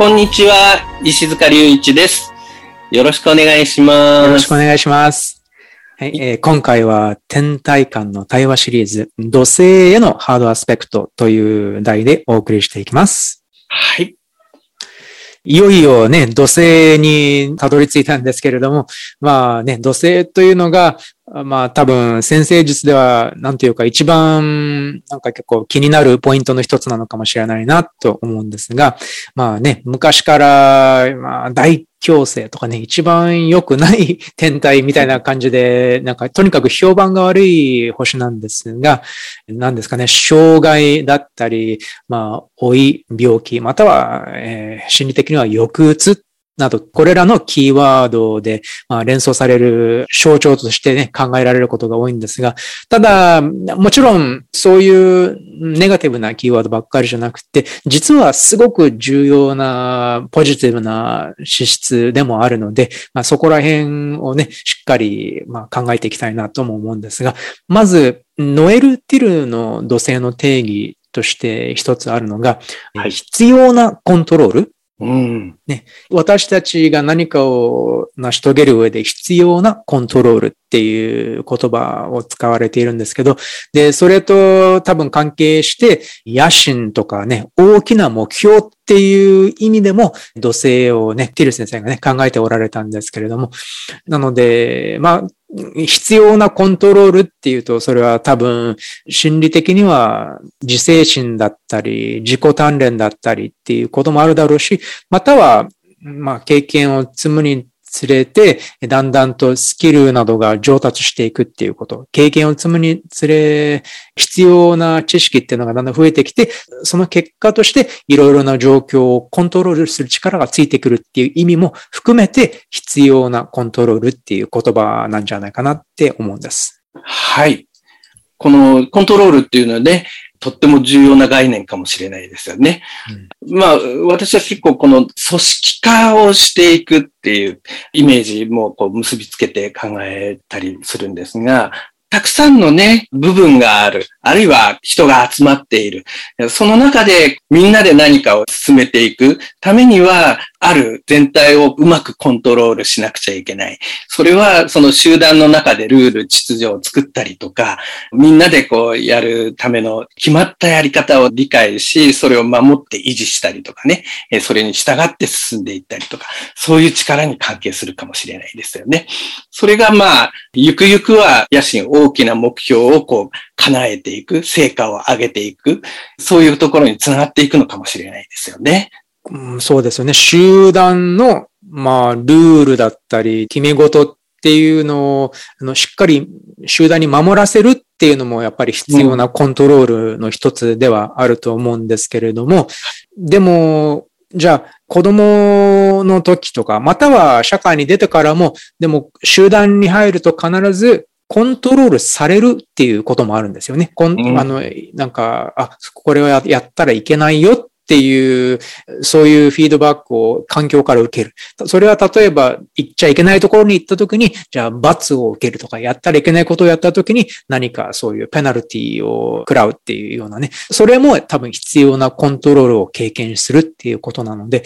こんにちは、石塚隆一です。よろしくお願いします。よろしくお願いします。はい、えー今回は、天体観の対話シリーズ、土星へのハードアスペクトという題でお送りしていきます。はい。いよいよね、土星にたどり着いたんですけれども、まあね、土星というのが、まあ多分先生術では、なんというか一番なんか結構気になるポイントの一つなのかもしれないなと思うんですが、まあね、昔から、まあ大強星とかね、一番良くない天体みたいな感じで、なんかとにかく評判が悪い星なんですが、何ですかね、障害だったり、まあ、老い、病気、または、えー心理的には抑うつなど、これらのキーワードで、まあ、連想される象徴としてね、考えられることが多いんですが、ただ、もちろん、そういうネガティブなキーワードばっかりじゃなくて、実はすごく重要な、ポジティブな資質でもあるので、まあ、そこら辺をね、しっかり、まあ、考えていきたいなとも思うんですが、まず、ノエル・ティルの土星の定義として一つあるのが、はい必要なコントロール。うん。私たちが何かを成し遂げる上で必要なコントロールっていう言葉を使われているんですけど、で、それと多分関係して、野心とかね、大きな目標っていう意味でも土星をね、ティル先生がね、考えておられたんですけれども、なので、まあ、必要なコントロールっていうと、それは多分、心理的には自制心だったり、自己鍛錬だったりっていうこともあるだろうし、または、まあ、経験を積むにつれて、だんだんとスキルなどが上達していくっていうこと。経験を積むにつれ、必要な知識っていうのがだんだん増えてきて、その結果として、いろいろな状況をコントロールする力がついてくるっていう意味も含めて、必要なコントロールっていう言葉なんじゃないかなって思うんです。はい。このコントロールっていうのはね、とっても重要な概念かもしれないですよね。まあ、私は結構この組織化をしていくっていうイメージもこう結びつけて考えたりするんですが、たくさんのね、部分がある。あるいは人が集まっている。その中でみんなで何かを進めていくためには、ある全体をうまくコントロールしなくちゃいけない。それはその集団の中でルール、秩序を作ったりとか、みんなでこうやるための決まったやり方を理解し、それを守って維持したりとかね、それに従って進んでいったりとか、そういう力に関係するかもしれないですよね。それがまあ、ゆくゆくは野心大きな目標をこう叶えていく、成果を上げていく、そういうところにつながっていくのかもしれないですよね。うん、そうですよね。集団の、まあ、ルールだったり、決め事っていうのを、あの、しっかり集団に守らせるっていうのも、やっぱり必要なコントロールの一つではあると思うんですけれども、でも、じゃあ、子供の時とか、または社会に出てからも、でも集団に入ると必ずコントロールされるっていうこともあるんですよね。こんうんあの、なんか、あ、これをややったらいけないよっっていう、そういうフィードバックを環境から受ける。それは例えば、行っちゃいけないところに行った時に、じゃあ罰を受けるとか、やったらいけないことをやった時に、何かそういうペナルティを食らうっていうようなね。それも多分必要なコントロールを経験するっていうことなので、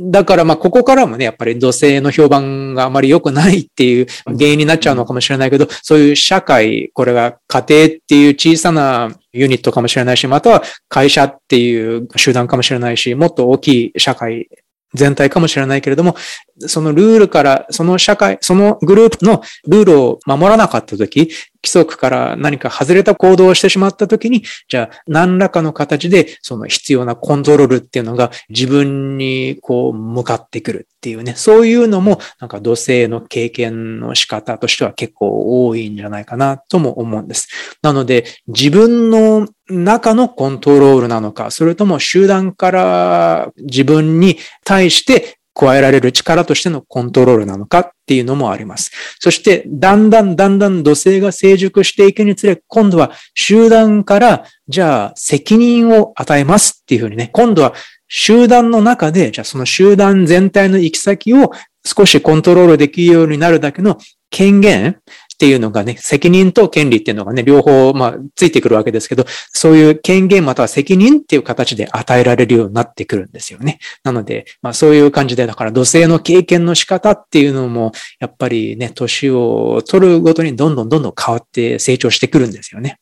だからまあここからもね、やっぱり土星の評判があまり良くないっていう原因になっちゃうのかもしれないけど、そういう社会、これが家庭っていう小さなユニットかもしれないし、または会社っていう集団かもしれないし、もっと大きい社会全体かもしれないけれども、そのルールから、その社会、そのグループのルールを守らなかったとき、規則から何か外れた行動をしてしまったときに、じゃあ何らかの形でその必要なコントロールっていうのが自分にこう向かってくるっていうね、そういうのもなんか土星の経験の仕方としては結構多いんじゃないかなとも思うんです。なので自分の中のコントロールなのか、それとも集団から自分に対して加えられる力としてのコントロールなのかっていうのもあります。そして、だんだんだんだん土星が成熟していくにつれ、今度は集団から、じゃあ責任を与えますっていうふうにね、今度は集団の中で、じゃあその集団全体の行き先を少しコントロールできるようになるだけの権限っていうのがね、責任と権利っていうのがね、両方、まあ、ついてくるわけですけど、そういう権限または責任っていう形で与えられるようになってくるんですよね。なので、まあ、そういう感じで、だから土星の経験の仕方っていうのも、やっぱりね、年を取るごとにどんどんどんどん変わって成長してくるんですよね。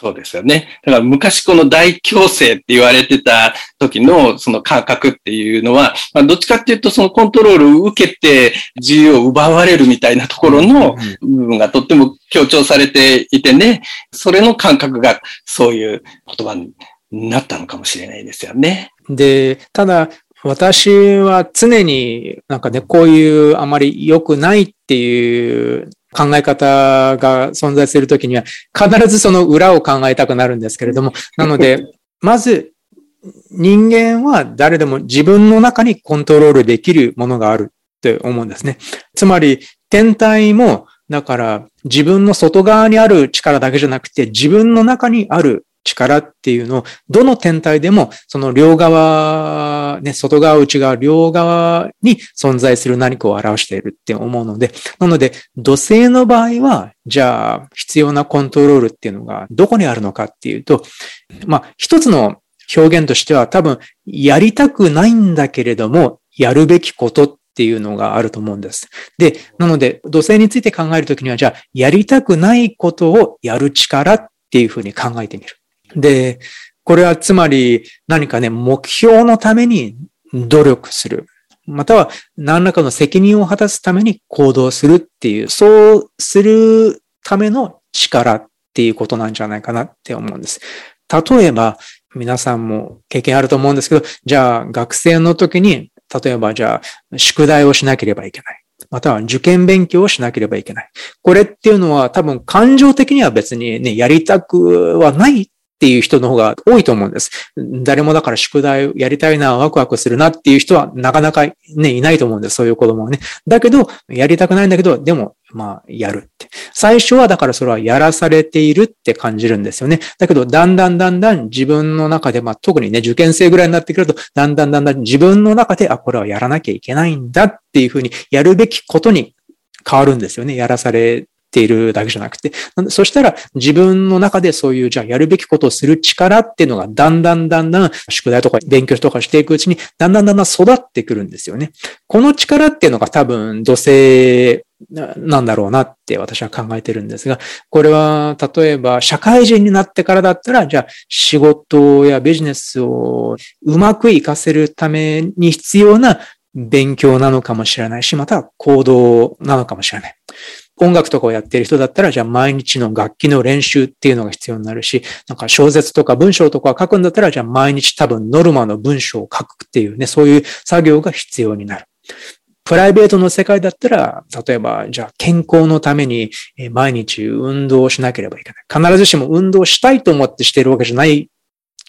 そうですよね。だから昔この大強制って言われてた時のその感覚っていうのは、まあ、どっちかっていうとそのコントロールを受けて自由を奪われるみたいなところの部分がとっても強調されていてね、それの感覚がそういう言葉になったのかもしれないですよね。で、ただ、私は常になんかね、こういうあまり良くないっていう考え方が存在するときには、必ずその裏を考えたくなるんですけれども、なので、まず、人間は誰でも自分の中にコントロールできるものがあるって思うんですね。つまり、天体も、だから自分の外側にある力だけじゃなくて、自分の中にある力っていうのを、どの天体でも、その両側、ね、外側、内側、両側に存在する何かを表しているって思うので、なので、土星の場合は、じゃあ、必要なコントロールっていうのがどこにあるのかっていうと、まあ、一つの表現としては多分、やりたくないんだけれども、やるべきことっていうのがあると思うんです。で、なので、土星について考えるときには、じゃあ、やりたくないことをやる力っていうふうに考えてみる。で、これはつまり何かね、目標のために努力する。または何らかの責任を果たすために行動するっていう、そうするための力っていうことなんじゃないかなって思うんです。例えば、皆さんも経験あると思うんですけど、じゃあ学生の時に、例えばじゃあ宿題をしなければいけない。または受験勉強をしなければいけない。これっていうのは多分感情的には別にね、やりたくはないっていう人の方が多いと思うんです。誰もだから宿題やりたいな、ワクワクするなっていう人はなかなかね、いないと思うんです。そういう子供はね。だけど、やりたくないんだけど、でも、まあ、やるって。最初はだからそれはやらされているって感じるんですよね。だけど、だんだんだんだん自分の中で、まあ特にね、受験生ぐらいになってくると、だんだんだんだん自分の中で、あ、これはやらなきゃいけないんだっていうふうに、やるべきことに変わるんですよね。やらされっているだけじゃなくて、そしたら自分の中でそういう、じゃあやるべきことをする力っていうのがだんだんだんだん宿題とか勉強とかしていくうちに、だんだんだんだん育ってくるんですよね。この力っていうのが多分土星なんだろうなって私は考えてるんですが、これは例えば社会人になってからだったら、じゃあ仕事やビジネスをうまく活かせるために必要な勉強なのかもしれないし、また行動なのかもしれない。音楽とかをやってる人だったら、じゃあ毎日の楽器の練習っていうのが必要になるし、なんか小説とか文章とかを書くんだったら、じゃあ毎日多分ノルマの文章を書くっていうね、そういう作業が必要になる。プライベートの世界だったら、例えば、じゃあ健康のために毎日運動をしなければいけない。必ずしも運動したいと思ってしているわけじゃない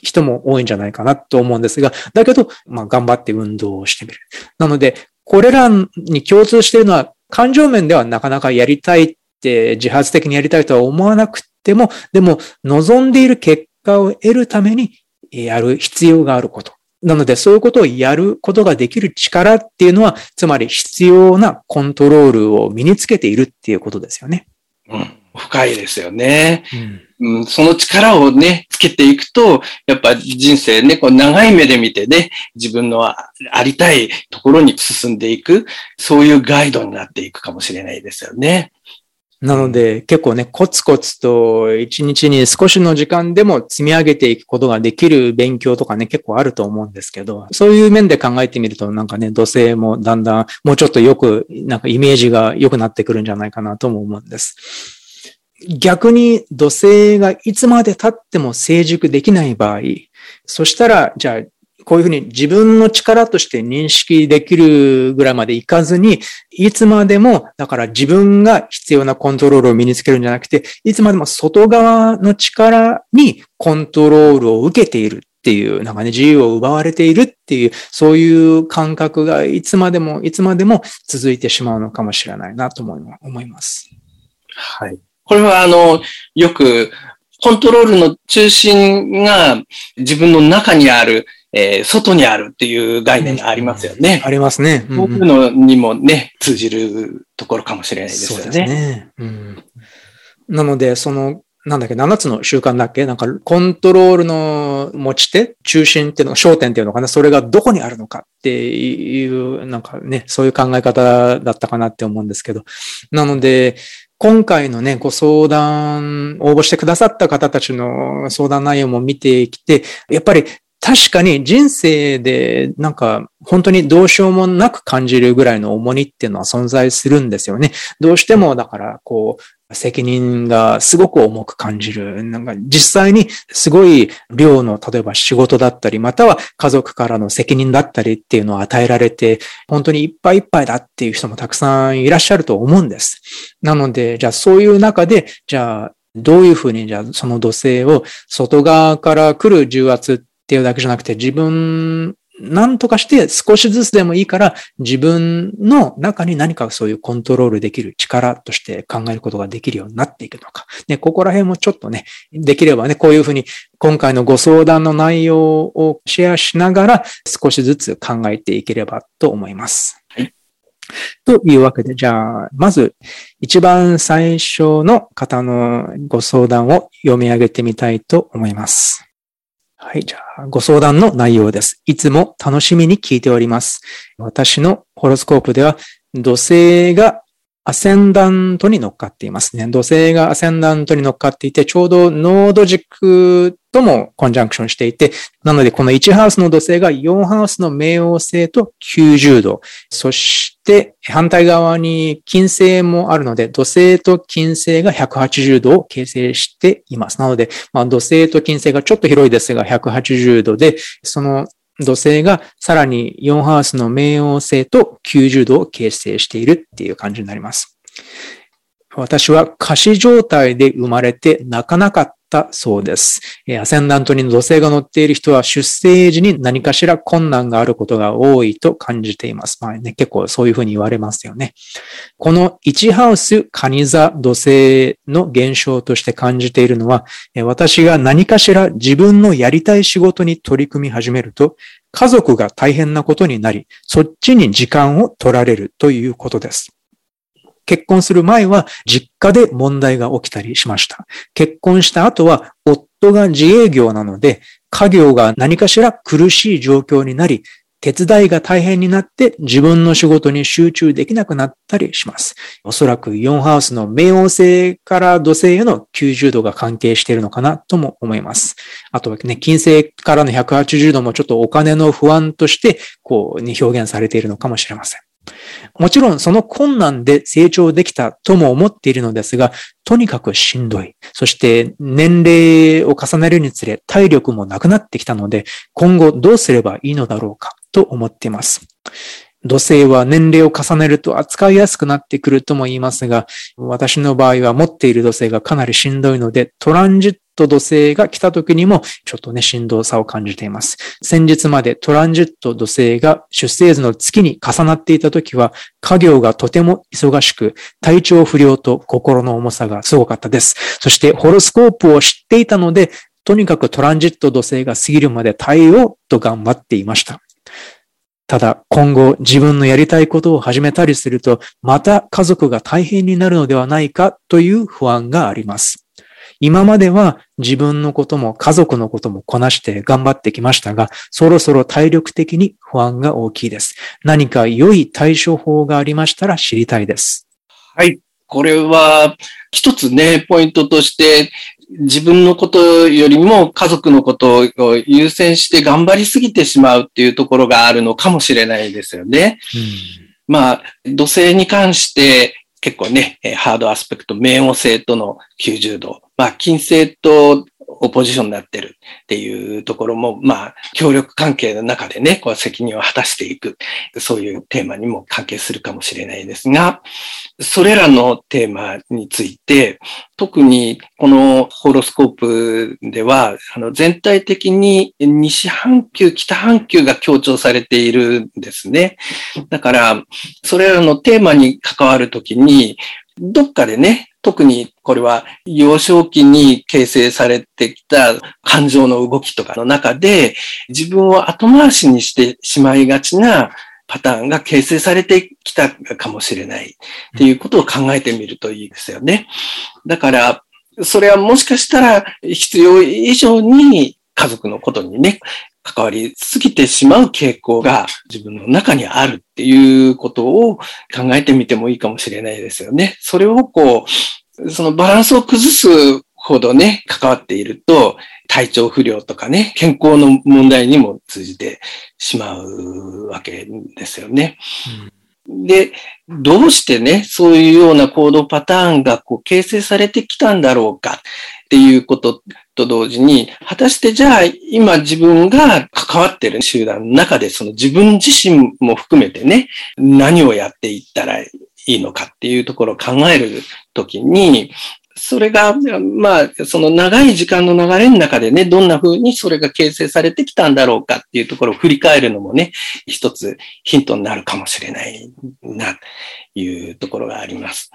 人も多いんじゃないかなと思うんですが、だけど、まあ頑張って運動をしてみる。なので、これらに共通しているのは、感情面ではなかなかやりたいって自発的にやりたいとは思わなくても、でも望んでいる結果を得るためにやる必要があること。なので、そういうことをやることができる力っていうのは、つまり必要なコントロールを身につけているっていうことですよね。うん、深いですよね。うん、うん、その力をね、つけていくと、やっぱ人生ね、こう長い目で見てね、自分のありたいところに進んでいく、そういうガイドになっていくかもしれないですよね。なので、結構ね、コツコツと一日に少しの時間でも積み上げていくことができる勉強とかね、結構あると思うんですけど、そういう面で考えてみると、なんかね、土星もだんだんもうちょっとよく、なんかイメージが良くなってくるんじゃないかなとも思うんです。逆に土星がいつまで経っても成熟できない場合、そしたら、じゃあこういうふうに自分の力として認識できるぐらいまでいかずに、いつまでも、だから自分が必要なコントロールを身につけるんじゃなくて、いつまでも外側の力にコントロールを受けているっていう、なんかね、自由を奪われているっていう、そういう感覚がいつまでも、いつまでも続いてしまうのかもしれないなと思います。はい。これはあの、よく、コントロールの中心が自分の中にある、えー、外にあるっていう概念がありますよね。ありますね。うん、そういうのにもね、通じるところかもしれないですよね。そうですね。うん、なので、その、なんだっけ、7つの習慣だっけ？なんか、コントロールの持ち手、中心っていうのが、焦点っていうのかな？それがどこにあるのかっていう、なんかね、そういう考え方だったかなって思うんですけど。なので、今回のね、ご相談、応募してくださった方たちの相談内容も見てきて、やっぱり確かに人生でなんか本当にどうしようもなく感じるぐらいの重荷っていうのは存在するんですよね。どうしてもだからこう責任がすごく重く感じる。なんか実際にすごい量の例えば仕事だったり、または家族からの責任だったりっていうのを与えられて、本当にいっぱいいっぱいだっていう人もたくさんいらっしゃると思うんです。なので、じゃあそういう中で、じゃあどういうふうにじゃあその土星を外側から来る重圧っていうだけじゃなくて、自分、なんとかして少しずつでもいいから、自分の中に何かそういうコントロールできる力として考えることができるようになっていくのか。で、ここら辺もちょっとね、できればね、こういうふうに今回のご相談の内容をシェアしながら少しずつ考えていければと思います。はい。というわけで、じゃあ、まず、一番最初の方のご相談を読み上げてみたいと思います。はい。じゃあ、ご相談の内容です。いつも楽しみに聞いております。私のホロスコープでは、土星がアセンダントに乗っかっていますね。土星がアセンダントに乗っかっていて、ちょうどノード軸ともコンジャンクションしていて、なのでこの1ハウスの土星が4ハウスの冥王星と90度、そして反対側に金星もあるので、土星と金星が180度を形成しています。なので、まあ、土星と金星がちょっと広いですが、180度で、その土星がさらに4ハウスの冥王星と90度を形成しているっていう感じになります。私は仮死状態で生まれて泣かなかったそうです。アセンダントに土星が乗っている人は出生時に何かしら困難があることが多いと感じています。まあね、結構そういうふうに言われますよね。この1ハウスカニ座土星の現象として感じているのは、私が何かしら自分のやりたい仕事に取り組み始めると、家族が大変なことになり、そっちに時間を取られるということです。結婚する前は実家で問題が起きたりしました。結婚した後は夫が自営業なので家業が何かしら苦しい状況になり、手伝いが大変になって自分の仕事に集中できなくなったりします。おそらく4ハウスの冥王星から土星への90度が関係しているのかなとも思います。あとはね、金星からの180度もちょっとお金の不安として、こう、に表現されているのかもしれません。もちろんその困難で成長できたとも思っているのですが、とにかくしんどい。そして年齢を重ねるにつれ体力もなくなってきたので、今後どうすればいいのだろうかと思っています。土星は年齢を重ねると扱いやすくなってくるとも言いますが、私の場合は持っている土星がかなりしんどいので、トランジット土星が来た時にもちょっとね、振動差を感じています。先日までトランジット土星が出生図の月に重なっていた時は、家業がとても忙しく、体調不良と心の重さがすごかったです。そしてホロスコープを知っていたので、とにかくトランジット土星が過ぎるまで耐えようと頑張っていました。ただ今後自分のやりたいことを始めたりすると、また家族が大変になるのではないかという不安があります。今までは自分のことも家族のこともこなして頑張ってきましたが、そろそろ体力的に不安が大きいです。何か良い対処法がありましたら知りたいです。はい。これは一つね、ポイントとして自分のことよりも家族のことを優先して頑張りすぎてしまうっていうところがあるのかもしれないですよね。うん、まあ、土星に関して結構ね、ハードアスペクト、冥王星との90度、まあ、金星とオポジションになってるっていうところも、まあ、協力関係の中でね、こう責任を果たしていく、そういうテーマにも関係するかもしれないですが、それらのテーマについて、特にこのホロスコープでは、あの全体的に西半球、北半球が強調されているんですね。だから、それらのテーマに関わるときに、どっかでね、特にこれは幼少期に形成されてきた感情の動きとかの中で自分を後回しにしてしまいがちなパターンが形成されてきたかもしれないっていうことを考えてみるといいですよね。だから、それはもしかしたら必要以上に家族のことにね、関わりすぎてしまう傾向が自分の中にあるっていうことを考えてみてもいいかもしれないですよね。それをこう、そのバランスを崩すほどね、関わっていると、体調不良とかね、健康の問題にも通じてしまうわけですよね。うん、で、どうしてね、そういうような行動パターンがこう形成されてきたんだろうかっていうことと同時に、果たしてじゃあ今自分が関わってる集団の中でその自分自身も含めてね、何をやっていったらいいのかっていうところを考えるときに、それが、まあ、その長い時間の流れの中でね、どんな風にそれが形成されてきたんだろうかっていうところを振り返るのもね、一つヒントになるかもしれないな、というところがあります。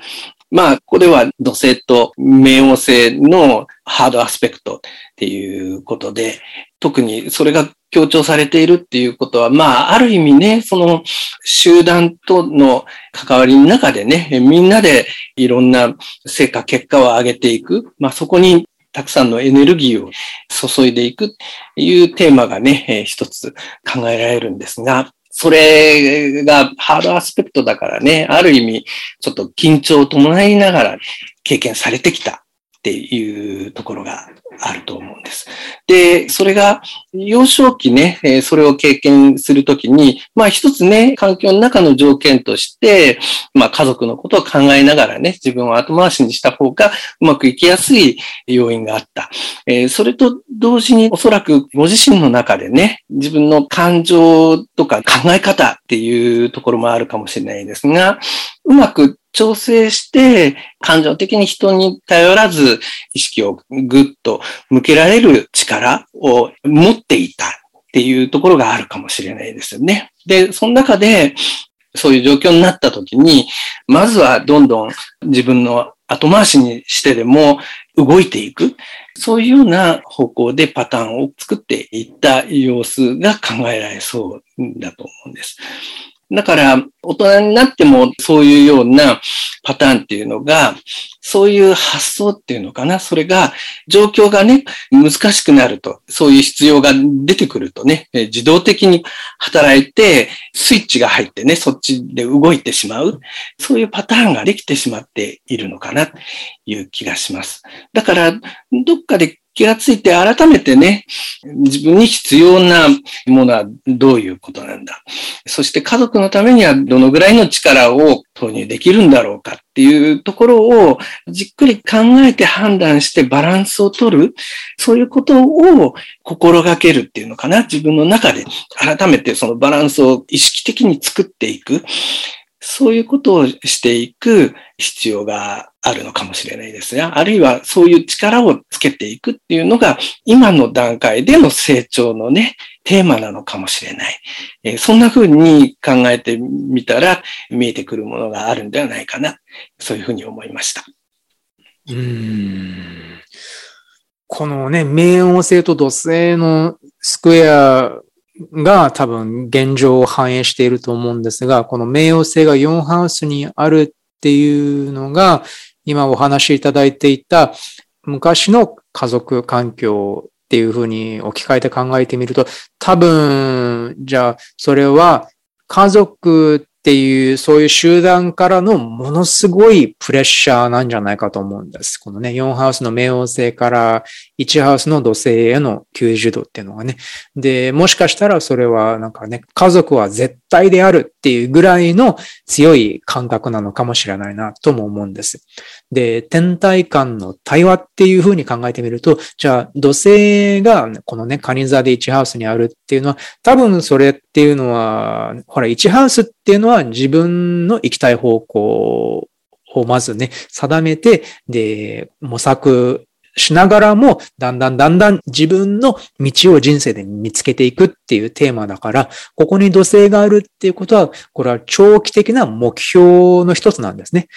まあ、ここでは土星と冥王星のハードアスペクトっていうことで、特にそれが強調されているっていうことは、まあ、ある意味ね、その集団との関わりの中でね、みんなでいろんな成果、結果を上げていく。まあ、そこにたくさんのエネルギーを注いでいくっていうテーマがね、一つ考えられるんですが、それがハードアスペクトだからね、ある意味、ちょっと緊張を伴いながら経験されてきたっていうところがあるで。それが幼少期ね、えそれを経験するときに、まあ一つね、環境の中の条件として、まあ家族のことを考えながらね、自分を後回しにした方がうまくいきやすい要因があった。え、それと同時におそらくご自身の中でね、自分の感情とか考え方っていうところもあるかもしれないですが、うまく調整して、感情的に人に頼らず、意識をぐっと向けられる力を持っていたっていうところがあるかもしれないですよね。で、その中で、そういう状況になった時に、まずはどんどん自分の後回しにしてでも動いていく。そういうような方向でパターンを作っていった様子が考えられそうだと思うんです。だから、大人になってもそういうようなパターンっていうのが、そういう発想っていうのかな。それが、状況がね、難しくなると、そういう必要が出てくるとね、自動的に働いて、スイッチが入ってね、そっちで動いてしまう。そういうパターンができてしまっているのかな、という気がします。だから、どっかで気がついて改めてね、自分に必要なものはどういうことなんだ。そして家族のためにはどのぐらいの力を投入できるんだろうかっていうところをじっくり考えて判断してバランスを取る。そういうことを心がけるっていうのかな。自分の中で改めてそのバランスを意識的に作っていく。そういうことをしていく必要があるのかもしれないですが、あるいはそういう力をつけていくっていうのが、今の段階での成長のね、テーマなのかもしれない。え、そんな風に考えてみたら、見えてくるものがあるんではないかな。そういうふうに思いました。うーん。このね、冥王星と土星のスクエアが多分現状を反映していると思うんですが、この冥王星が4ハウスにあるっていうのが、今お話しいただいていた昔の家族環境っていうふうに置き換えて考えてみると、多分、じゃあ、それは家族っていう、そういう集団からのものすごいプレッシャーなんじゃないかと思うんです。このね、4ハウスの冥王星から1ハウスの土星への90度っていうのがね。で、もしかしたらそれはなんかね、家族は絶体であるっていうぐらいの強い感覚なのかもしれないなとも思うんです。で、天体間の対話っていうふうに考えてみると、じゃあ土星がこのね、カニ座で1ハウスにあるっていうのは、多分それっていうのは、ほら、1ハウスっていうのは自分の行きたい方向をまずね、定めて、で、模索しながらも、だんだんだんだん自分の道を人生で見つけていくっていうテーマだから、ここに土星があるっていうことは、これは長期的な目標の一つなんですね。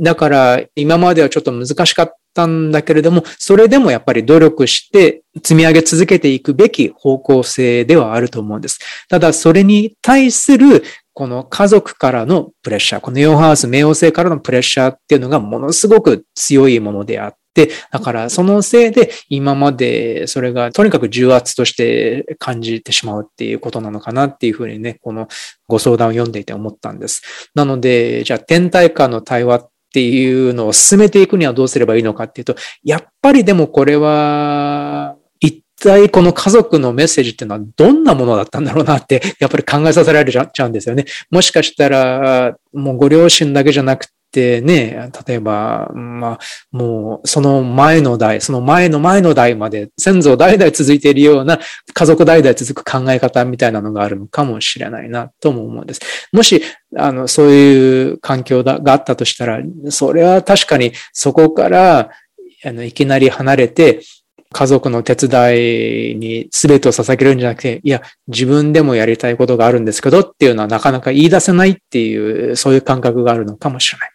だから、今まではちょっと難しかったんだけれども、それでもやっぱり努力して積み上げ続けていくべき方向性ではあると思うんです。ただ、それに対するこの家族からのプレッシャー、このヨーハウス、冥王星からのプレッシャーっていうのがものすごく強いものであって、だからそのせいで今までそれがとにかく重圧として感じてしまうっていうことなのかなっていうふうにね、このご相談を読んでいて思ったんです。なので、じゃあ天体間の対話っていうのを進めていくにはどうすればいいのかっていうと、やっぱりでもこれは一体この家族のメッセージっていうのはどんなものだったんだろうなって、やっぱり考えさせられちゃうんですよね。もしかしたら、もうご両親だけじゃなくてね、例えば、まあ、もうその前の代、その前の前の代まで先祖代々続いているような家族代々続く考え方みたいなのがあるのかもしれないなとも思うんです。もし、あの、そういう環境があったとしたら、それは確かにそこから、あの、いきなり離れて、家族の手伝いに全てを捧げるんじゃなくて、いや、自分でもやりたいことがあるんですけどっていうのはなかなか言い出せないっていう、そういう感覚があるのかもしれない。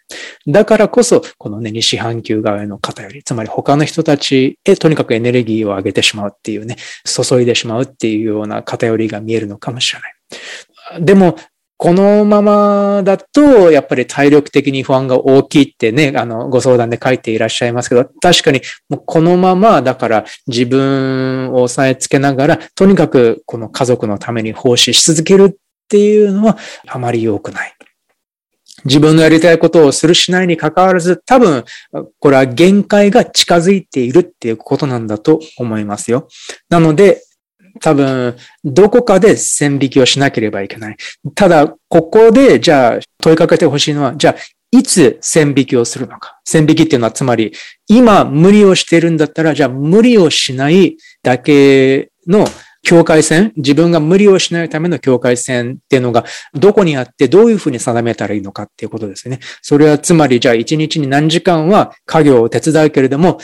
だからこそ、このね、西半球側への偏り、つまり他の人たちへとにかくエネルギーを上げてしまうっていうね、注いでしまうっていうような偏りが見えるのかもしれない。でも、このままだと、やっぱり体力的に不安が大きいってね、あの、ご相談で書いていらっしゃいますけど、確かに、このまま、だから自分を抑えつけながら、とにかくこの家族のために奉仕し続けるっていうのはあまり良くない。自分のやりたいことをするしないに関わらず、多分、これは限界が近づいているっていうことなんだと思いますよ。なので、多分、どこかで線引きをしなければいけない。ただ、ここで、じゃあ、問いかけてほしいのは、じゃあ、いつ線引きをするのか。線引きっていうのは、つまり、今無理をしてるんだったら、じゃあ無理をしないだけの境界線、自分が無理をしないための境界線っていうのがどこにあってどういうふうに定めたらいいのかっていうことですね。それはつまりじゃあ一日に何時間は家業を手伝うけれども、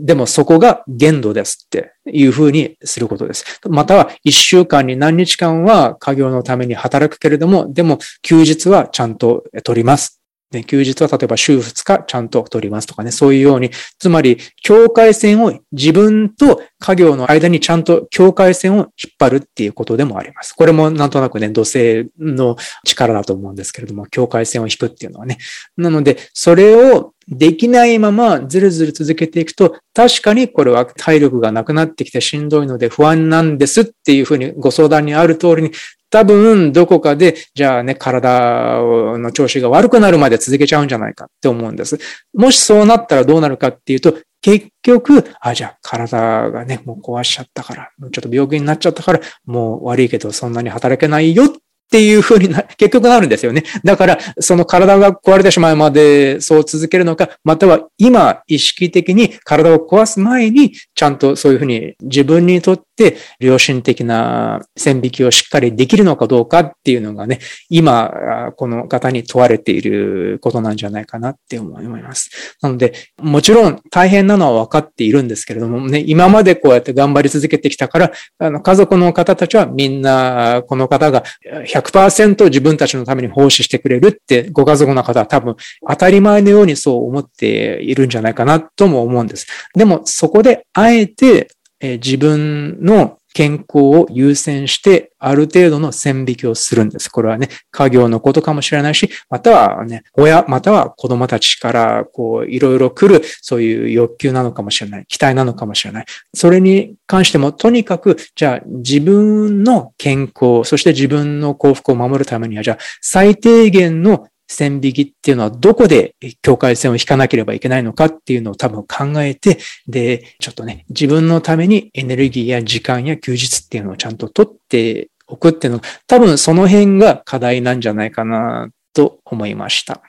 でもそこが限度ですっていうふうにすることです。または一週間に何日間は家業のために働くけれども、でも休日はちゃんと取りますね、休日は例えば週2日ちゃんと取りますとかね、そういうように、つまり境界線を自分と家業の間にちゃんと境界線を引っ張るっていうことでもあります。これもなんとなくね、土星の力だと思うんですけれども、境界線を引くっていうのはね。なので、それをできないままずるずる続けていくと、確かにこれは体力がなくなってきてしんどいので不安なんですっていうふうにご相談にある通りに多分、どこかで、じゃあね、体の調子が悪くなるまで続けちゃうんじゃないかって思うんです。もしそうなったらどうなるかっていうと、結局、あ、じゃあ体がね、もう壊しちゃったから、ちょっと病気になっちゃったから、もう悪いけどそんなに働けないよっっていう風にな、結局なるんですよね。だから、その体が壊れてしまうまでそう続けるのか、または今意識的に体を壊す前に、ちゃんとそういう風に自分にとって良心的な線引きをしっかりできるのかどうかっていうのがね、今、この方に問われていることなんじゃないかなって思います。なので、もちろん大変なのは分かっているんですけれどもね、今までこうやって頑張り続けてきたから、あの家族の方たちはみんな、この方が100%自分たちのために奉仕してくれるってご家族の方は多分当たり前のようにそう思っているんじゃないかなとも思うんです。でもそこであえてえ自分の健康を優先して、ある程度の線引きをするんです。これはね、家業のことかもしれないし、またはね、親、または子供たちから、こう、いろいろ来る、そういう欲求なのかもしれない。期待なのかもしれない。それに関しても、とにかく、じゃあ、自分の健康、そして自分の幸福を守るためには、じゃあ、最低限の線引きっていうのはどこで境界線を引かなければいけないのかっていうのを多分考えて、で、ちょっとね、自分のためにエネルギーや時間や休日っていうのをちゃんと取って置くっていうの、多分その辺が課題なんじゃないかなと思いました。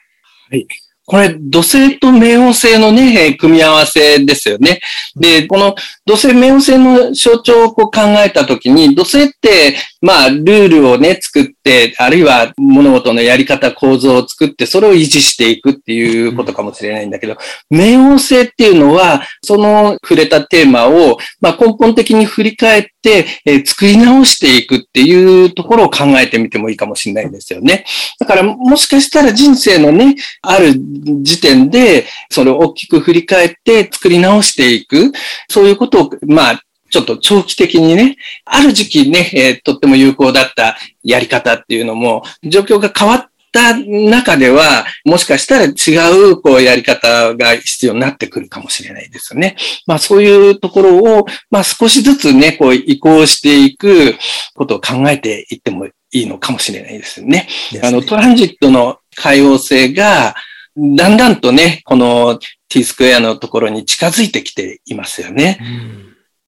はい。これ、土星と冥王星のね、組み合わせですよね。で、この土星、冥王星の象徴をこう考えたときに、土星って、まあ、ルールをね、作って、あるいは物事のやり方、構造を作って、それを維持していくっていうことかもしれないんだけど、冥王星っていうのは、その触れたテーマを、まあ、根本的に振り返って、えー、作り直していくっていうところを考えてみてもいいかもしれないですよね。だから、もしかしたら人生のね、ある時点で、それを大きく振り返って作り直していく、そういうことを、まあ、ちょっと長期的にね、ある時期ね、えー、とっても有効だったやり方っていうのも、状況が変わった中では、もしかしたら違う、こう、やり方が必要になってくるかもしれないですよね。まあ、そういうところを、まあ、少しずつね、こう、移行していくことを考えていってもいいのかもしれないですよね。ねあの、トランジットの海洋性が、だんだんとね、この t スクエアのところに近づいてきていますよね。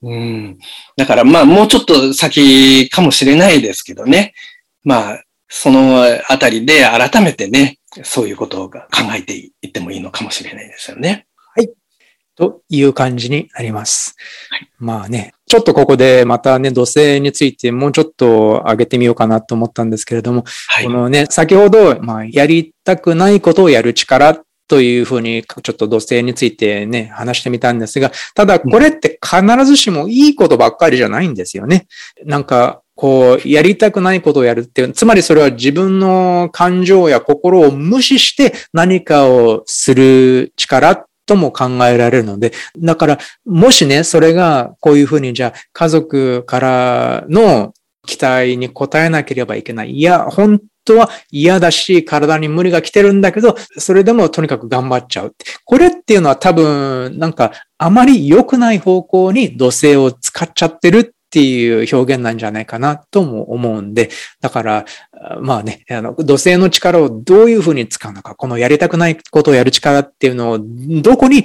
うん、うん。だからまあもうちょっと先かもしれないですけどね。まあ、そのあたりで改めてね、そういうことを考えていってもいいのかもしれないですよね。はい。という感じになります。はい、まあね、ちょっとここでまたね、土星についてもうちょっと上げてみようかなと思ったんですけれども、はい、このね、先ほど、まあ、やりたくないことをやる力というふうに、ちょっと土星についてね、話してみたんですが、ただこれって必ずしもいいことばっかりじゃないんですよね。なんか、こう、やりたくないことをやるっていう、つまりそれは自分の感情や心を無視して何かをする力とも考えられるので、だから、もしね、それがこういうふうに、じゃあ、家族からの期待に応えなければいけない。いや、本当は嫌だし、体に無理が来てるんだけど、それでもとにかく頑張っちゃう。これっていうのは多分、なんか、あまり良くない方向に土星を使っちゃってるっていう表現なんじゃないかなとも思うんで、だから、まあね、あの、土星の力をどういうふうに使うのか、このやりたくないことをやる力っていうのをどこに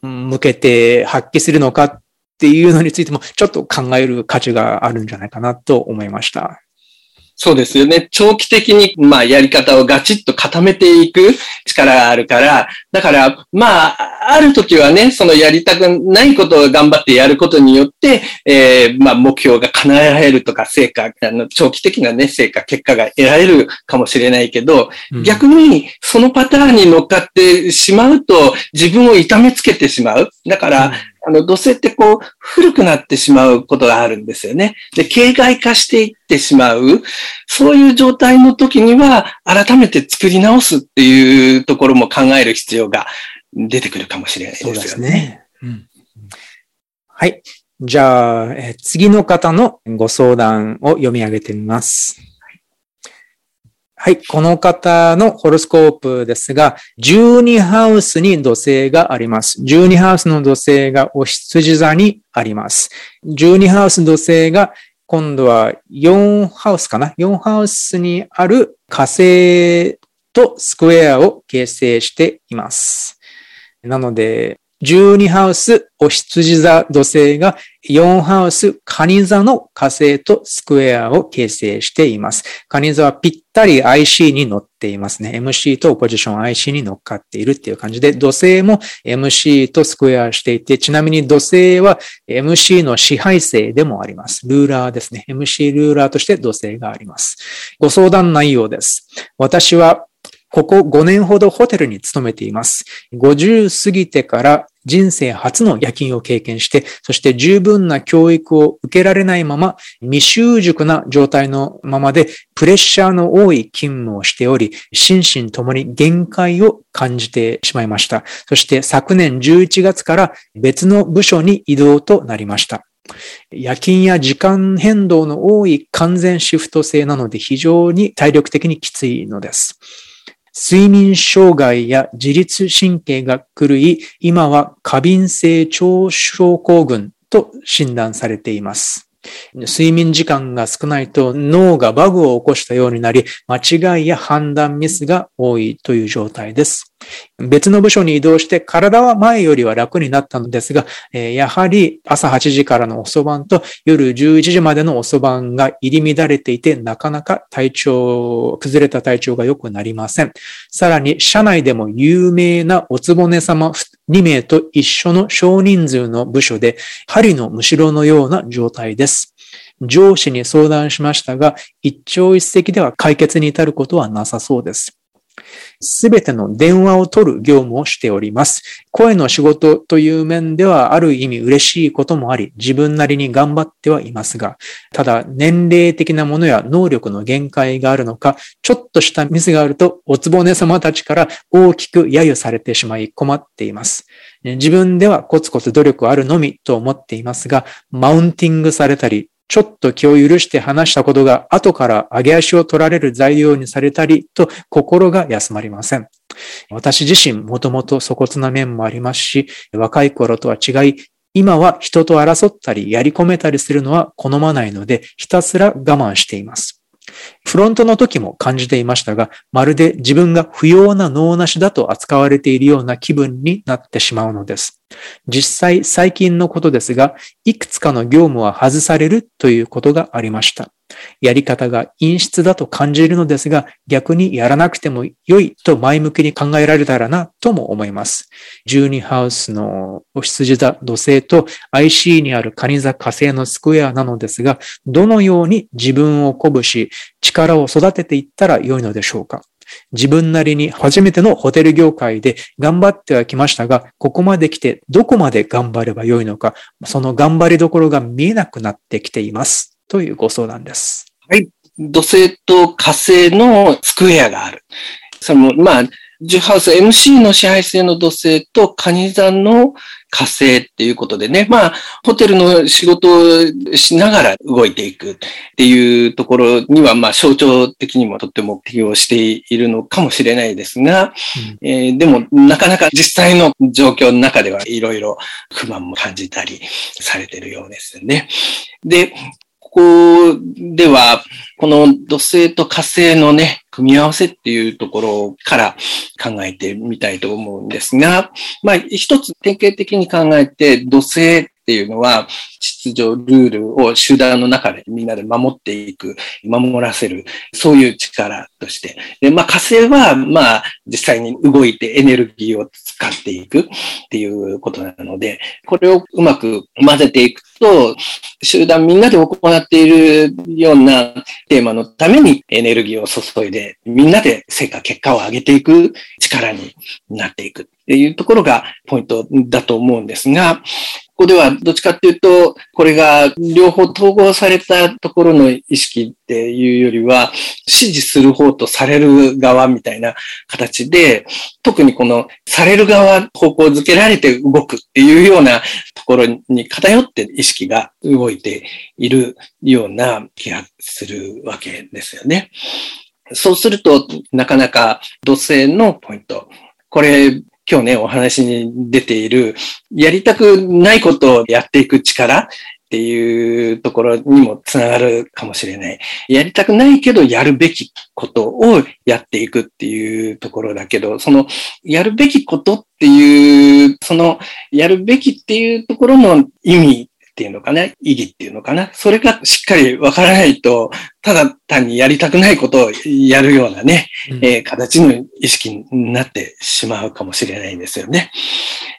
向けて発揮するのかっていうのについてもちょっと考える価値があるんじゃないかなと思いました。そうですよね。長期的に、まあ、やり方をガチッと固めていく力があるから、だから、まあ、ある時はね、そのやりたくないことを頑張ってやることによって、えー、まあ、目標が叶えられるとか、成果、あの、長期的なね、成果、結果が得られるかもしれないけど、うん、逆に、そのパターンに乗っかってしまうと、自分を痛めつけてしまう。だから、うんあの、土星ってこう、古くなってしまうことがあるんですよね。で、形骸化していってしまう。そういう状態の時には、改めて作り直すっていうところも考える必要が出てくるかもしれないですよね。そうですね。うん、はい。じゃあ、え次の方のご相談を読み上げてみます。はい。この方のホロスコープですが、12ハウスに土星があります。12ハウスの土星がお羊座にあります。12ハウス土星が今度は4ハウスかな ?4 ハウスにある火星とスクエアを形成しています。なので、12ハウス、お羊座土星が4ハウス、カニ座の火星とスクエアを形成しています。カニ座はぴったり IC に乗っていますね。MC とポジション IC に乗っかっているっていう感じで、土星も MC とスクエアしていて、ちなみに土星は MC の支配性でもあります。ルーラーですね。MC ルーラーとして土星があります。ご相談内容です。私はここ5年ほどホテルに勤めています。50過ぎてから人生初の夜勤を経験して、そして十分な教育を受けられないまま、未習熟な状態のままで、プレッシャーの多い勤務をしており、心身ともに限界を感じてしまいました。そして昨年11月から別の部署に移動となりました。夜勤や時間変動の多い完全シフト制なので非常に体力的にきついのです。睡眠障害や自律神経が狂い、今は過敏性腸症候群と診断されています。睡眠時間が少ないと脳がバグを起こしたようになり、間違いや判断ミスが多いという状態です。別の部署に移動して体は前よりは楽になったのですが、やはり朝8時からの遅番と夜11時までの遅番が入り乱れていて、なかなか体調、崩れた体調が良くなりません。さらに、社内でも有名なおつぼね様2名と一緒の少人数の部署で、針のむしろのような状態です。上司に相談しましたが、一朝一夕では解決に至ることはなさそうです。すべての電話を取る業務をしております。声の仕事という面ではある意味嬉しいこともあり、自分なりに頑張ってはいますが、ただ年齢的なものや能力の限界があるのか、ちょっとしたミスがあると、おつぼね様たちから大きく揶揄されてしまい困っています。自分ではコツコツ努力あるのみと思っていますが、マウンティングされたり、ちょっと気を許して話したことが後から上げ足を取られる材料にされたりと心が休まりません。私自身もともと粗骨な面もありますし、若い頃とは違い、今は人と争ったりやり込めたりするのは好まないので、ひたすら我慢しています。フロントの時も感じていましたが、まるで自分が不要な脳なしだと扱われているような気分になってしまうのです。実際最近のことですが、いくつかの業務は外されるということがありました。やり方が陰湿だと感じるのですが、逆にやらなくても良いと前向きに考えられたらなとも思います。12ハウスのお羊座土星と IC にあるカニ座火星のスクエアなのですが、どのように自分を鼓舞し、力を育てていったら良いのでしょうか自分なりに初めてのホテル業界で頑張ってはきましたが、ここまで来てどこまで頑張ればよいのか、その頑張りどころが見えなくなってきています。というご相談です。はい。土星と火星のスクエアがある。その、まあ、ジュハウス MC の支配性の土星とカニ座の火星っていうことでね、まあ、ホテルの仕事をしながら動いていくっていうところには、まあ、象徴的にもとっても適用しているのかもしれないですが、うん、えー、でも、なかなか実際の状況の中ではいろいろ不満も感じたりされてるようですね。で、ここでは、この土星と火星のね、組み合わせっていうところから考えてみたいと思うんですが、まあ、一つ典型的に考えて、土星っていうのは、秩序、ルールを集団の中でみんなで守っていく、守らせる、そういう力として。で、まあ火星は、まあ実際に動いてエネルギーを使っていくっていうことなので、これをうまく混ぜていくと、集団みんなで行っているようなテーマのためにエネルギーを注いで、みんなで成果、結果を上げていく力になっていくっていうところがポイントだと思うんですが、ここではどっちかっていうと、これが両方統合されたところの意識っていうよりは、指示する方とされる側みたいな形で、特にこのされる側方向づけられて動くっていうようなところに偏って意識が動いているような気がするわけですよね。そうすると、なかなか土星のポイント。これ、今日ね、お話に出ている、やりたくないことをやっていく力っていうところにもつながるかもしれない。やりたくないけどやるべきことをやっていくっていうところだけど、そのやるべきことっていう、そのやるべきっていうところの意味っていうのかな、意義っていうのかな？それがしっかりわからないと、ただ単にやりたくないことをやるようなね、うん、えー、形の意識になってしまうかもしれないんですよね。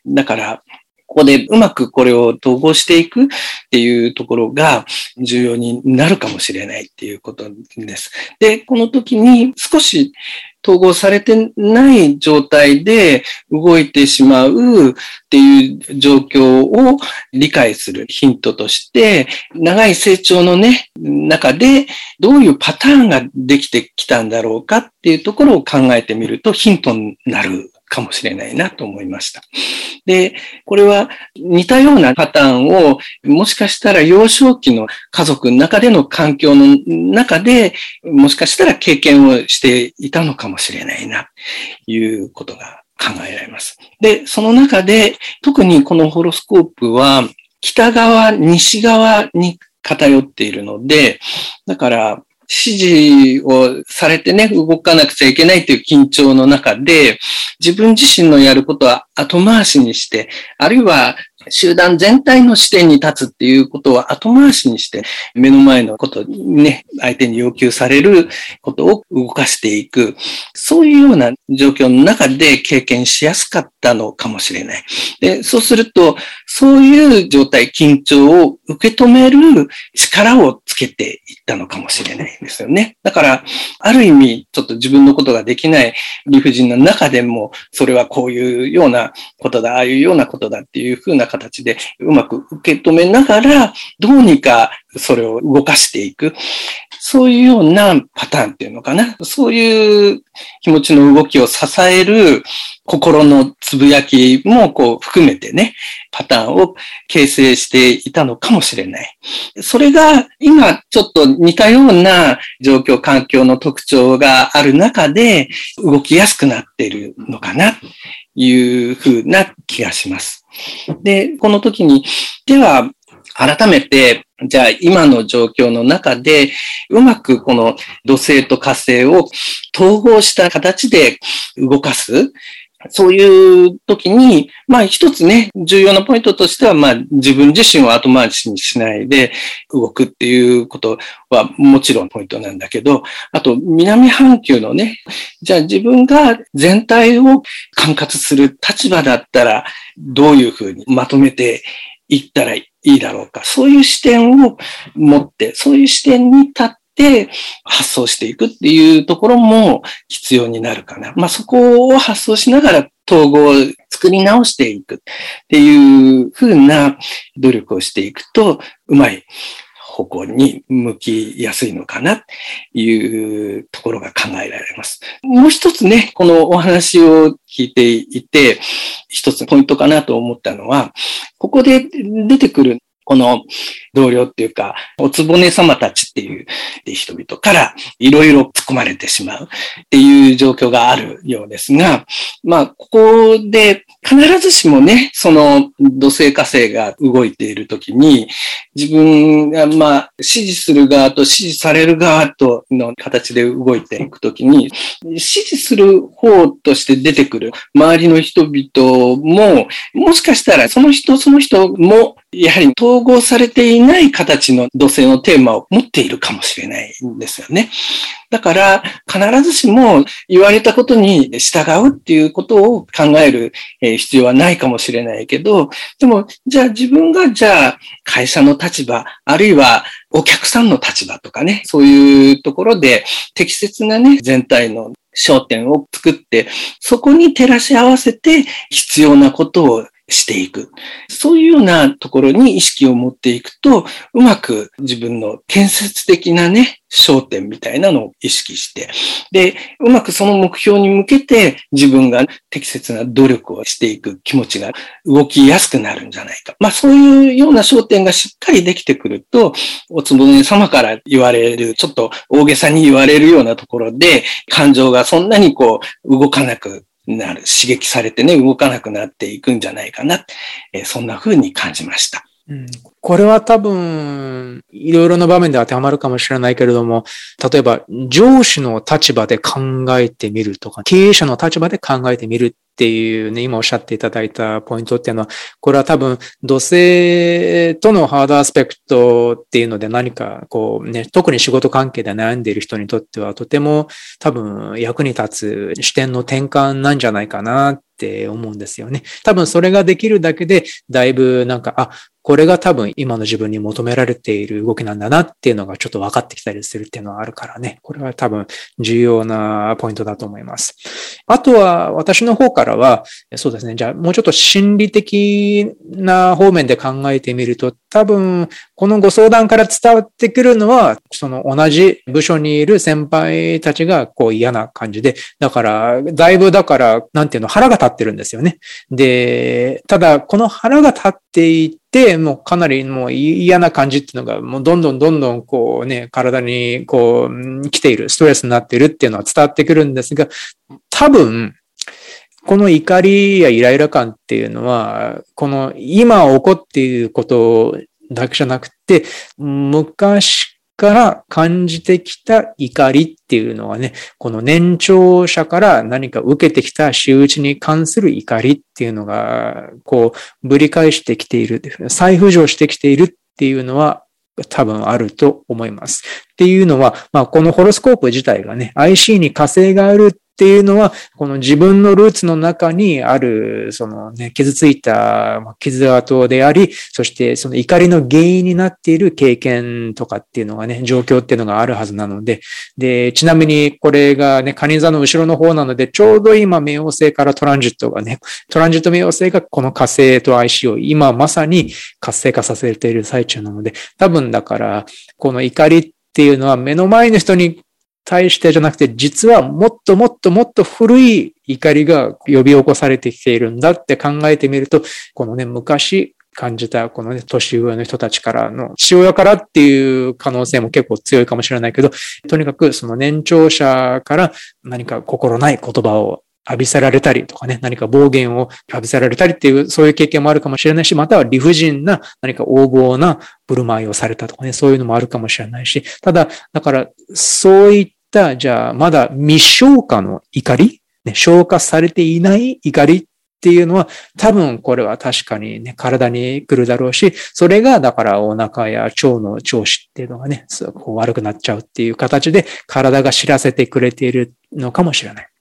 だから、ここでうまくこれを統合していくっていうところが重要になるかもしれないっていうことです。で、この時に少し統合されてない状態で動いてしまうっていう状況を理解するヒントとして、長い成長のね、中でどういうパターンができてきたんだろうかっていうところを考えてみるとヒントになる。かもしれないなと思いました。で、これは似たようなパターンをもしかしたら幼少期の家族の中での環境の中でもしかしたら経験をしていたのかもしれないな、ということが考えられます。で、その中で特にこのホロスコープは北側、西側に偏っているので、だから、指示をされてね、動かなくちゃいけないという緊張の中で、自分自身のやることは後回しにして、あるいは集団全体の視点に立つっていうことは後回しにして、目の前のことにね、相手に要求されることを動かしていく。そういうような状況の中で経験しやすかったのかもしれない。で、そうすると、そういう状態、緊張を受け止める力をつけていったのかもしれないんですよね。だから、ある意味、ちょっと自分のことができない理不尽な中でも、それはこういうようなことだ、ああいうようなことだっていうふうな形でうまく受け止めながら、どうにかそれを動かしていく。そういうようなパターンっていうのかな。そういう気持ちの動きを支える心のつぶやきもこう含めてね、パターンを形成していたのかもしれない。それが今ちょっと似たような状況、環境の特徴がある中で動きやすくなっているのかな、いうふうな気がします。で、この時に、では、改めて、じゃあ今の状況の中で、うまくこの土星と火星を統合した形で動かす。そういう時に、まあ一つね、重要なポイントとしては、まあ自分自身を後回しにしないで動くっていうことはもちろんポイントなんだけど、あと南半球のね、じゃあ自分が全体を管轄する立場だったらどういうふうにまとめていったらいいだろうか。そういう視点を持って、そういう視点に立って発想していくっていうところも必要になるかな。まあそこを発想しながら統合を作り直していくっていうふうな努力をしていくと、うまい方向に向きやすいのかなというところが考えられます。もう一つね、このお話を聞いていて、一つポイントかなと思ったのは、ここで出てくるこの同僚っていうか、おつぼね様たちっていう人々からいろいろ突っ込まれてしまうっていう状況があるようですが、まあ、ここで必ずしもね、その土星火星が動いているときに、自分がまあ、支持する側と支持される側との形で動いていくときに、支持する方として出てくる周りの人々も、もしかしたらその人その人もやはり統合されていない形の土星のテーマを持っているかもしれないんですよね。だから、必ずしも言われたことに従うっていうことを考える必要はないかもしれないけど、でも、じゃあ自分が、じゃあ会社の立場、あるいはお客さんの立場とかね、そういうところで適切なね、全体の焦点を作って、そこに照らし合わせて必要なことをしていく。そういうようなところに意識を持っていくと、うまく自分の建設的なね、焦点みたいなのを意識して、で、うまくその目標に向けて自分が適切な努力をしていく気持ちが動きやすくなるんじゃないか。まあそういうような焦点がしっかりできてくると、おつぼね様から言われる、ちょっと大げさに言われるようなところで、感情がそんなにこう動かなくなる、刺激されてね、動かなくなっていくんじゃないかな。えー、そんな風に感じました。うん、これは多分、いろいろな場面で当てはまるかもしれないけれども、例えば上司の立場で考えてみるとか、経営者の立場で考えてみるっていうね、今おっしゃっていただいたポイントっていうのは、これは多分、土星とのハードアスペクトっていうので何かこうね、特に仕事関係で悩んでいる人にとってはとても多分役に立つ視点の転換なんじゃないかなって思うんですよね。多分それができるだけで、だいぶなんか、あ、これが多分今の自分に求められている動きなんだなっていうのがちょっと分かってきたりするっていうのはあるからね。これは多分重要なポイントだと思います。あとは私の方からは、そうですね。じゃあもうちょっと心理的な方面で考えてみると、多分このご相談から伝わってくるのは、その同じ部署にいる先輩たちがこう嫌な感じで、だから、だいぶだから、なんていうの、腹が立ってるんですよね。で、ただこの腹が立っていて、で、もうかなりもう嫌な感じっていうのが、もうどんどんどんどんこうね、体にこう来ている、ストレスになっているっていうのは伝わってくるんですが、多分、この怒りやイライラ感っていうのは、この今起こっていることだけじゃなくて、昔から感じてきた怒りっていうのはね、この年長者から何か受けてきた仕打ちに関する怒りっていうのが、こう、ぶり返してきている、再浮上してきているっていうのは多分あると思います。っていうのは、まあ、このホロスコープ自体がね、IC に火星があるっていうのは、この自分のルーツの中にある、そのね、傷ついた傷跡であり、そしてその怒りの原因になっている経験とかっていうのがね、状況っていうのがあるはずなので、で、ちなみにこれがね、カニ座の後ろの方なので、ちょうど今、冥王星からトランジットがね、トランジット冥王星がこの火星と IC を今まさに活性化させている最中なので、多分だから、この怒りっていうのは目の前の人に対してじゃなくて、実はもっともっともっと古い怒りが呼び起こされてきているんだって考えてみると、このね、昔感じたこのね、年上の人たちからの、父親からっていう可能性も結構強いかもしれないけど、とにかくその年長者から何か心ない言葉を浴びせられたりとかね、何か暴言を浴びせられたりっていう、そういう経験もあるかもしれないし、または理不尽な何か横暴な振る舞いをされたとかね、そういうのもあるかもしれないし、ただ、だから、そういっ、じゃあ、まだ未消化の怒り、ね、消化されていない怒りっていうのは、多分これは確かにね、体に来るだろうし、それがだからお腹や腸の調子っていうのがね、すごく悪くなっちゃうっていう形で体が知らせてくれているのかもしれない。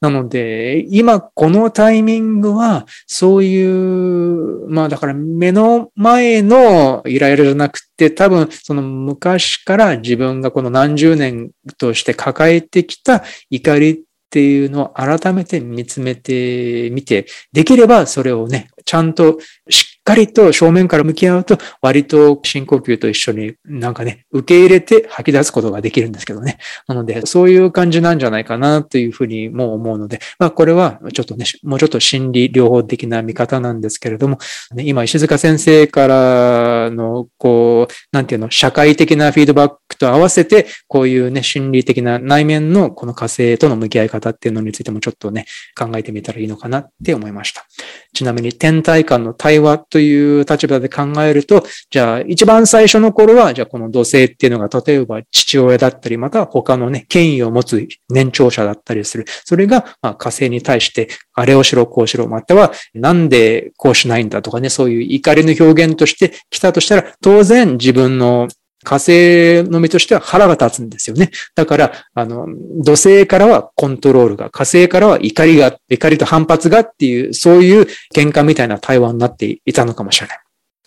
なので、今このタイミングは、そういう、まあだから目の前のイライラじゃなくて、多分その昔から自分がこの何十年として抱えてきた怒りっていうのを改めて見つめてみて、できればそれをね、ちゃんとしっかりと正面から向き合うと、割と深呼吸と一緒になんかね、受け入れて吐き出すことができるんですけどね。なので、そういう感じなんじゃないかなというふうにも思うので、まあこれはちょっとね、もうちょっと心理療法的な見方なんですけれども、ね、今石塚先生からの、こう、なんていうの、社会的なフィードバックと合わせて、こういうね、心理的な内面のこの火星との向き合い方っていうのについてもちょっとね、考えてみたらいいのかなって思いました。ちなみに天体間の対話という立場で考えると、じゃあ一番最初の頃は、じゃあこの土星っていうのが例えば父親だったり、または他のね、権威を持つ年長者だったりする。それが、まあ、火星に対して、あれをしろ、こうしろ、または、なんでこうしないんだとかね、そういう怒りの表現として来たとしたら、当然自分の火星の目としては腹が立つんですよね。だから、あの、土星からはコントロールが、火星からは怒りが、怒りと反発がっていう、そういう喧嘩みたいな対話になっていたのかもしれない。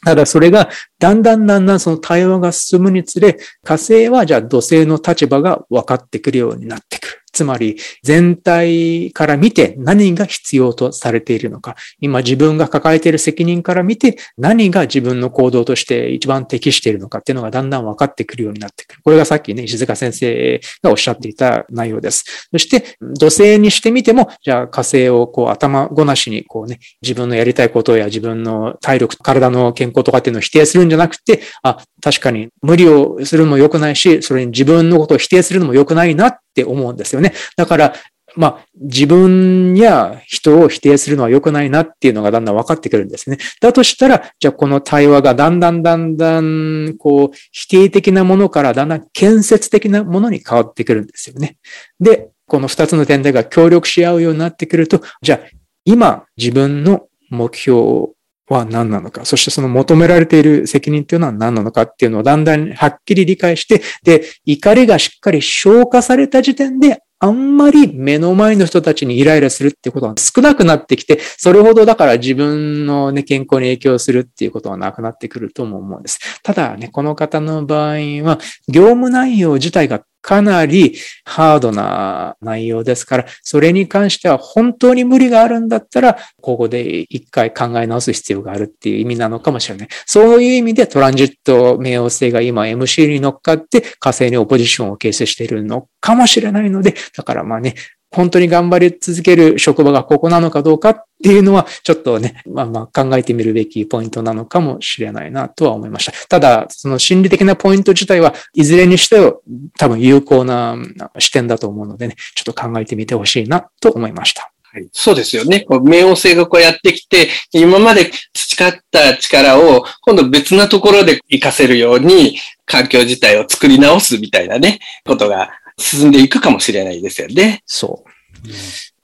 ただそれが、だんだんだんだんその対話が進むにつれ、火星はじゃあ土星の立場が分かってくるようになってくる。つまり全体から見て何が必要とされているのか、今自分が抱えている責任から見て何が自分の行動として一番適しているのかっていうのがだんだん分かってくるようになってくる。これがさっきね、石塚先生がおっしゃっていた内容です。そして土星にしてみても、じゃあ火星をこう頭ごなしにこうね、自分のやりたいことや自分の体力、体の健康とかっていうのを否定するんじゃなくて、あ、確かに無理をするのも良くないし、それに自分のことを否定するのも良くないなって思うんですよね。だから、まあ、自分や人を否定するのは良くないなっていうのがだんだん分かってくるんですね。だとしたら、じゃあこの対話がだんだんだんだん、こう、否定的なものからだんだん建設的なものに変わってくるんですよね。で、この二つの点でが協力し合うようになってくると、じゃあ今自分の目標は何なのか、そしてその求められている責任っていうのは何なのかっていうのをだんだんはっきり理解して、で、怒りがしっかり消化された時点で、あんまり目の前の人たちにイライラするっていうことは少なくなってきて、それほどだから自分のね、健康に影響するっていうことはなくなってくるとも思うんです。ただね、この方の場合は、業務内容自体がかなりハードな内容ですから、それに関しては本当に無理があるんだったら、ここで一回考え直す必要があるっていう意味なのかもしれない。そういう意味でトランジット冥王星が今 MC に乗っかって火星にオポジションを形成しているのかもしれないので、だからまあね、本当に頑張り続ける職場がここなのかどうかっていうのは、ちょっとね、まあまあ考えてみるべきポイントなのかもしれないなとは思いました。ただ、その心理的なポイント自体はいずれにしても多分有効な視点だと思うのでね、ちょっと考えてみてほしいなと思いました。はい、そうですよね。冥王星がこうやってきて、今まで培った力を今度別なところで活かせるように環境自体を作り直すみたいなね、ことが進んでいくかもしれないですよね。そう。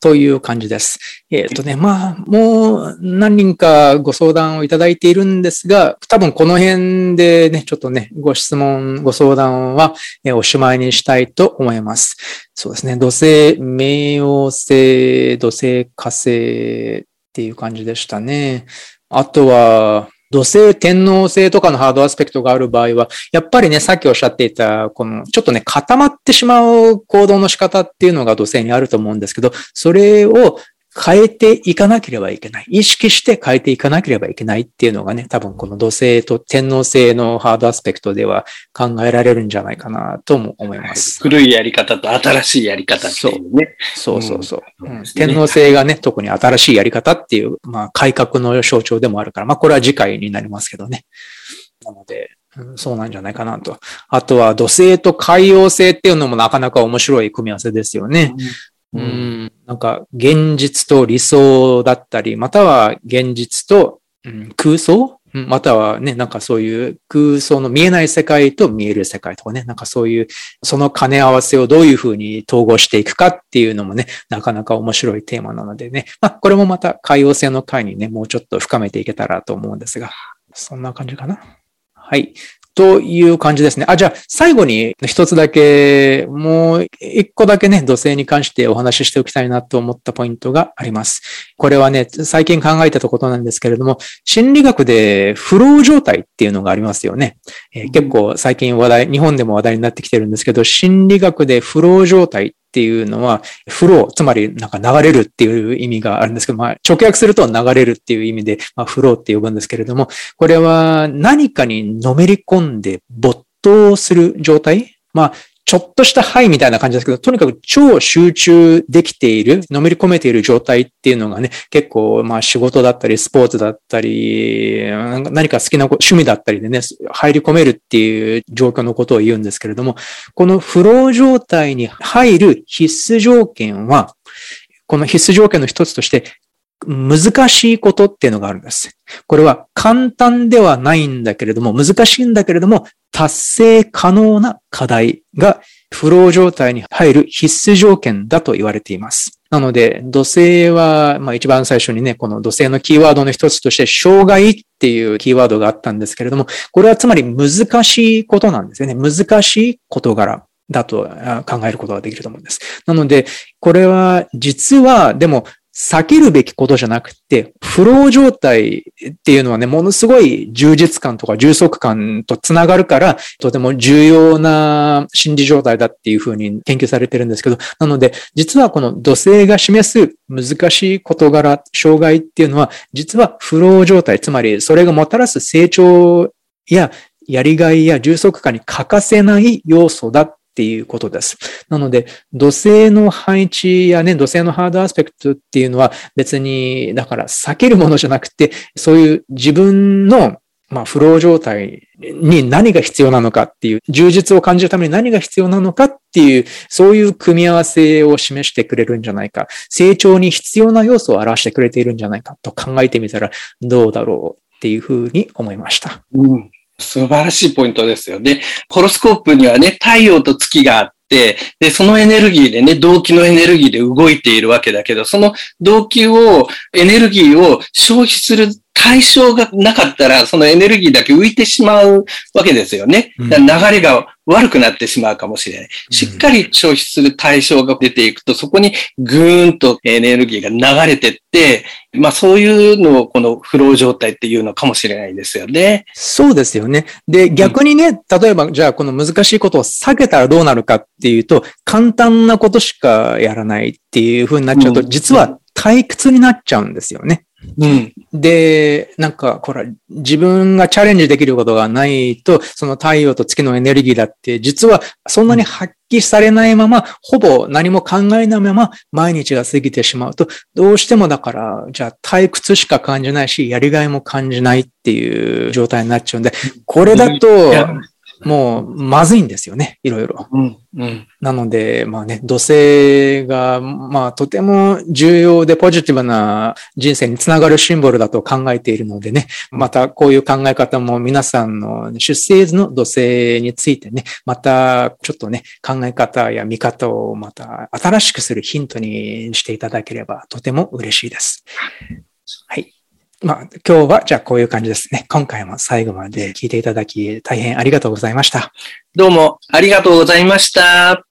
という感じです。えっ、ー、とね、まあ、もう何人かご相談をいただいているんですが、多分この辺でね、ちょっとね、ご質問、ご相談は、えおしまいにしたいと思います。そうですね、土星、冥王星、土星、火星っていう感じでしたね。あとは、土星、天皇星とかのハードアスペクトがある場合は、やっぱりね、さっきおっしゃっていた、この、ちょっとね、固まってしまう行動の仕方っていうのが土星にあると思うんですけど、それを変えていかなければいけない。意識して変えていかなければいけないっていうのがね、多分この土星と天皇星のハードアスペクトでは考えられるんじゃないかなとも思います。古いやり方と新しいやり方っていうね。そうそうそうそう、うん天皇星がね、特に新しいやり方っていう、まあ改革の象徴でもあるから、まあこれは次回になりますけどね。なので、そうなんじゃないかなと。あとは土星と海洋星っていうのもなかなか面白い組み合わせですよね。うん、なんか現実と理想だったり、または現実と、うん、空想？またはね、なんかそういう空想の見えない世界と見える世界とかね、なんかそういう、その兼ね合わせをどういうふうに統合していくかっていうのもね、なかなか面白いテーマなのでね、まあ、これもまた海洋性の回にね、もうちょっと深めていけたらと思うんですが、そんな感じかな。はい。という感じですね。あ、じゃあ、最後に一つだけ、もう一個だけね、土星に関してお話ししておきたいなと思ったポイントがあります。これはね、最近考えてたことなんですけれども、心理学でフロー状態っていうのがありますよね。えー、結構最近話題、日本でも話題になってきてるんですけど、心理学でフロー状態っていうのは、フロー、つまりなんか流れるっていう意味があるんですけど、まあ、直訳すると流れるっていう意味で、まあ、フローって呼ぶんですけれども、これは何かにのめり込んで没頭する状態まあ、ちょっとした範囲みたいな感じですけど、とにかく超集中できている、のめり込めている状態っていうのがね、結構、まあ仕事だったり、スポーツだったり、何か好きな趣味だったりでね、入り込めるっていう状況のことを言うんですけれども、このフロー状態に入る必須条件は、この必須条件の一つとして、難しいことっていうのがあるんです。これは簡単ではないんだけれども、難しいんだけれども、達成可能な課題がフロー状態に入る必須条件だと言われています。なので、土星は、まあ一番最初にね、この土星のキーワードの一つとして、障害っていうキーワードがあったんですけれども、これはつまり難しいことなんですよね。難しい事柄。だと考えることができると思うんです。なので、これは実は、でも避けるべきことじゃなくて、フロー状態っていうのはね、ものすごい充実感とか充足感とつながるから、とても重要な心理状態だっていうふうに研究されてるんですけど、なので、実はこの土星が示す難しい事柄、障害っていうのは、実はフロー状態、つまりそれがもたらす成長ややりがいや充足感に欠かせない要素だっっていうことです。なので、土星の配置やね、土星のハードアスペクトっていうのは別に、だから避けるものじゃなくて、そういう自分のまあ、フロー状態に何が必要なのかっていう、充実を感じるために何が必要なのかっていう、そういう組み合わせを示してくれるんじゃないか、成長に必要な要素を表してくれているんじゃないかと考えてみたらどうだろうっていうふうに思いました。うん、素晴らしいポイントですよね。ホロスコープにはね、太陽と月があって、で、そのエネルギーでね、動機のエネルギーで動いているわけだけど、その動機を、エネルギーを消費する対象がなかったら、そのエネルギーだけ浮いてしまうわけですよね。流れが悪くなってしまうかもしれない。しっかり消費する対象が出ていくと、そこにぐーんとエネルギーが流れてって、まあそういうのをこのフロー状態っていうのかもしれないですよね。そうですよね。で、逆にね、例えばじゃあこの難しいことを避けたらどうなるかっていうと、簡単なことしかやらないっていう風になっちゃうと、実は退屈になっちゃうんですよね。うん。で、なんか、ほら、自分がチャレンジできることがないと、その太陽と月のエネルギーだって、実はそんなに発揮されないまま、ほぼ何も考えないまま、毎日が過ぎてしまうと、どうしてもだから、じゃあ退屈しか感じないし、やりがいも感じないっていう状態になっちゃうんで、これだと、もうまずいんですよね、いろいろ。うん。うん。なので、まあね、土星が、まあとても重要でポジティブな人生につながるシンボルだと考えているのでね、またこういう考え方も皆さんの出生図の土星についてね、またちょっとね、考え方や見方をまた新しくするヒントにしていただければとても嬉しいです。はい。まあ今日はじゃあこういう感じですね。今回も最後まで聞いていただき大変ありがとうございました。どうもありがとうございました。